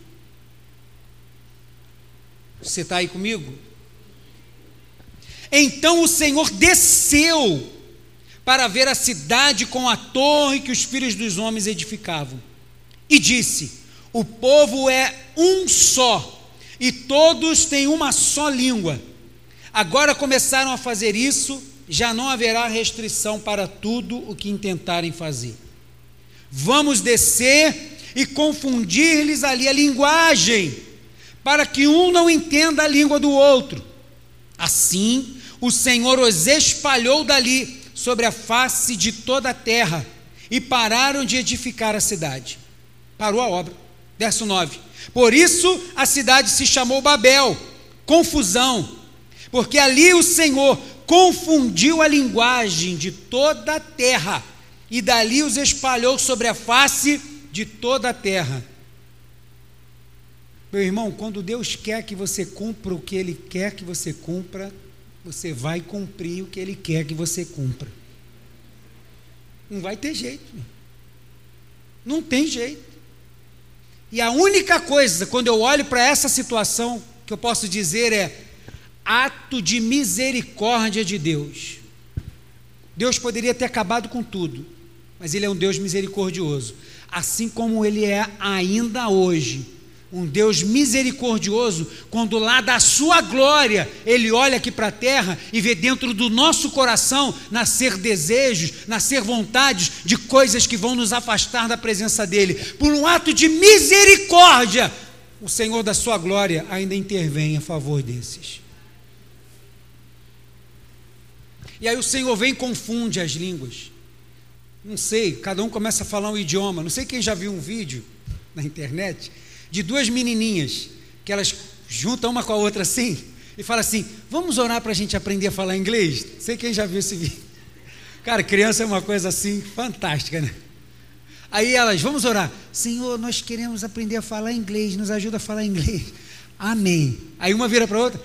Você está aí comigo? Então o Senhor desceu para ver a cidade com a torre que os filhos dos homens edificavam. E disse: O povo é um só, e todos têm uma só língua. Agora começaram a fazer isso, já não haverá restrição para tudo o que intentarem fazer. Vamos descer e confundir-lhes ali a linguagem, para que um não entenda a língua do outro. Assim, o Senhor os espalhou dali sobre a face de toda a terra e pararam de edificar a cidade. Parou a obra. Verso 9. Por isso a cidade se chamou Babel, confusão, porque ali o Senhor confundiu a linguagem de toda a terra e dali os espalhou sobre a face de toda a terra. Meu irmão, quando Deus quer que você cumpra o que Ele quer que você cumpra, você vai cumprir o que Ele quer que você cumpra. Não vai ter jeito. Não tem jeito. E a única coisa, quando eu olho para essa situação, que eu posso dizer é ato de misericórdia de Deus. Deus poderia ter acabado com tudo, mas Ele é um Deus misericordioso, assim como Ele é ainda hoje um Deus misericordioso, quando lá da sua glória, Ele olha aqui para a terra e vê dentro do nosso coração nascer desejos, nascer vontades de coisas que vão nos afastar da presença dEle. Por um ato de misericórdia, o Senhor da sua glória ainda intervém a favor desses. E aí o Senhor vem e confunde as línguas. Não sei, cada um começa a falar um idioma. Não sei quem já viu um vídeo na internet de duas menininhas, que elas juntam uma com a outra assim, e fala assim: Vamos orar para a gente aprender a falar inglês? Sei quem já viu esse vídeo. Cara, criança é uma coisa assim fantástica, né? Aí elas, vamos orar. Senhor, nós queremos aprender a falar inglês, nos ajuda a falar inglês. Amém. Aí uma vira para outra.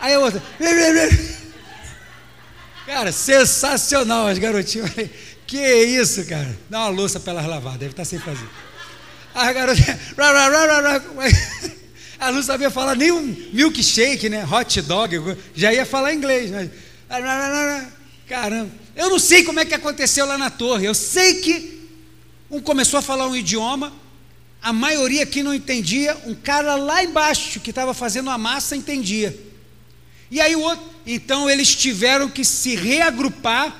Aí a outra. Cara, sensacional as garotinhas. Que isso, cara? Dá uma louça para elas lavar, deve estar sem fazer. A garota. Ela não sabia falar nem um milkshake, né? Hot dog, já ia falar inglês. Né? Caramba. Eu não sei como é que aconteceu lá na torre. Eu sei que um começou a falar um idioma, a maioria aqui não entendia, um cara lá embaixo que estava fazendo a massa entendia. E aí o outro, então eles tiveram que se reagrupar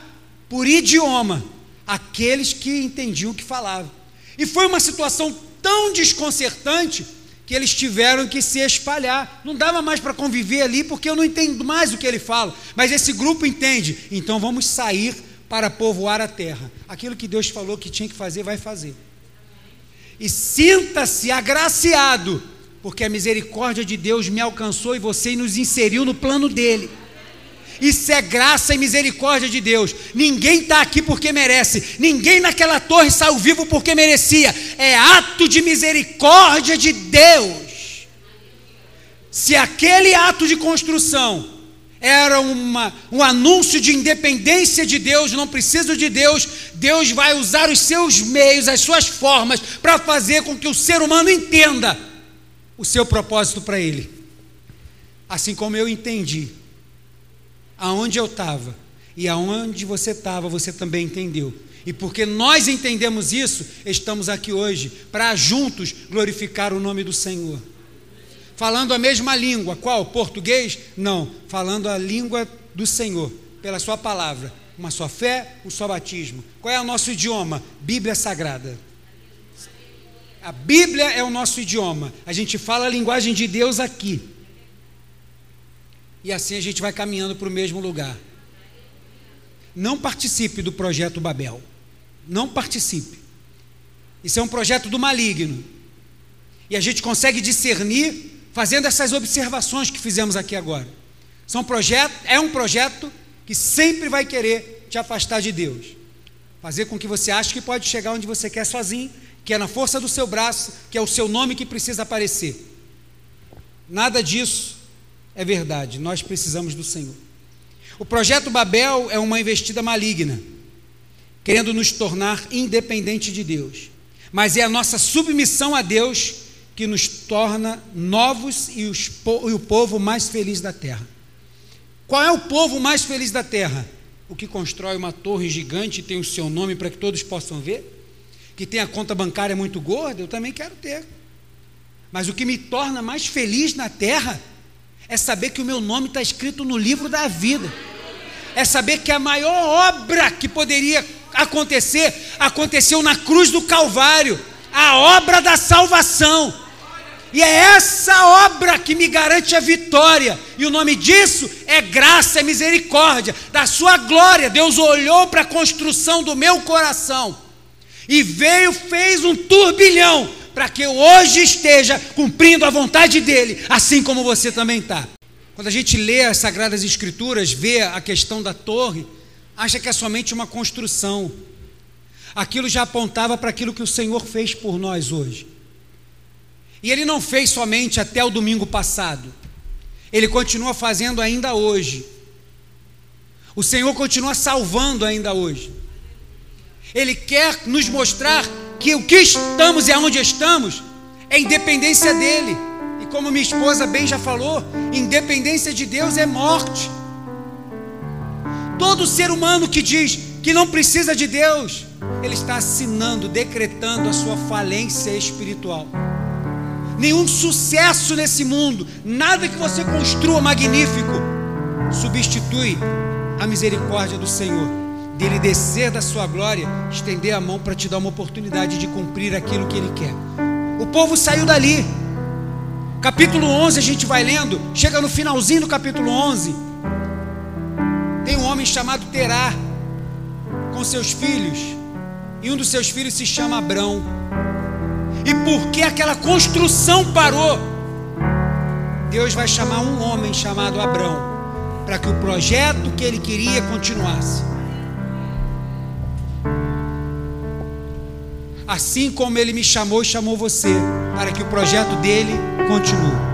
por idioma, aqueles que entendiam o que falavam. E foi uma situação tão desconcertante que eles tiveram que se espalhar. Não dava mais para conviver ali porque eu não entendo mais o que ele fala. Mas esse grupo entende. Então vamos sair para povoar a terra. Aquilo que Deus falou que tinha que fazer, vai fazer. E sinta-se agraciado, porque a misericórdia de Deus me alcançou e você nos inseriu no plano dele. Isso é graça e misericórdia de Deus. Ninguém está aqui porque merece. Ninguém naquela torre saiu vivo porque merecia. É ato de misericórdia de Deus. Se aquele ato de construção era uma, um anúncio de independência de Deus, não preciso de Deus, Deus vai usar os seus meios, as suas formas, para fazer com que o ser humano entenda o seu propósito para ele. Assim como eu entendi aonde eu estava e aonde você estava, você também entendeu. E porque nós entendemos isso, estamos aqui hoje para juntos glorificar o nome do Senhor. falando a mesma língua. Qual? Português? Não, falando a língua do Senhor, pela Sua palavra. Uma só fé, um só batismo. Qual é o nosso idioma? Bíblia Sagrada. A Bíblia é o nosso idioma. A gente fala a linguagem de Deus aqui. E assim a gente vai caminhando para o mesmo lugar. Não participe do projeto Babel. Não participe. Isso é um projeto do maligno. E a gente consegue discernir fazendo essas observações que fizemos aqui agora. São projeto, é um projeto que sempre vai querer te afastar de Deus. Fazer com que você ache que pode chegar onde você quer sozinho que é na força do seu braço, que é o seu nome que precisa aparecer. Nada disso é verdade, nós precisamos do Senhor. O projeto Babel é uma investida maligna, querendo nos tornar independente de Deus. Mas é a nossa submissão a Deus que nos torna novos e, e o povo mais feliz da terra. Qual é o povo mais feliz da terra? O que constrói uma torre gigante e tem o seu nome para que todos possam ver? que tem a conta bancária muito gorda, eu também quero ter. Mas o que me torna mais feliz na terra é saber que o meu nome está escrito no livro da vida. É saber que a maior obra que poderia acontecer aconteceu na cruz do Calvário a obra da salvação. E é essa obra que me garante a vitória. E o nome disso é graça, é misericórdia, da sua glória. Deus olhou para a construção do meu coração e veio, fez um turbilhão para que eu hoje esteja cumprindo a vontade dele, assim como você também está. Quando a gente lê as Sagradas Escrituras, vê a questão da torre, acha que é somente uma construção. Aquilo já apontava para aquilo que o Senhor fez por nós hoje. E Ele não fez somente até o domingo passado, Ele continua fazendo ainda hoje. O Senhor continua salvando ainda hoje. Ele quer nos mostrar que o que estamos e aonde estamos é independência dele. E como minha esposa bem já falou, independência de Deus é morte. Todo ser humano que diz que não precisa de Deus, ele está assinando, decretando a sua falência espiritual. Nenhum sucesso nesse mundo, nada que você construa magnífico, substitui a misericórdia do Senhor dele descer da sua glória, estender a mão para te dar uma oportunidade de cumprir aquilo que ele quer. O povo saiu dali. Capítulo 11 a gente vai lendo, chega no finalzinho do capítulo 11. Tem um homem chamado Terá com seus filhos, e um dos seus filhos se chama Abrão. E porque aquela construção parou, Deus vai chamar um homem chamado Abrão, para que o projeto que ele queria continuasse. Assim como ele me chamou e chamou você, para que o projeto dele continue.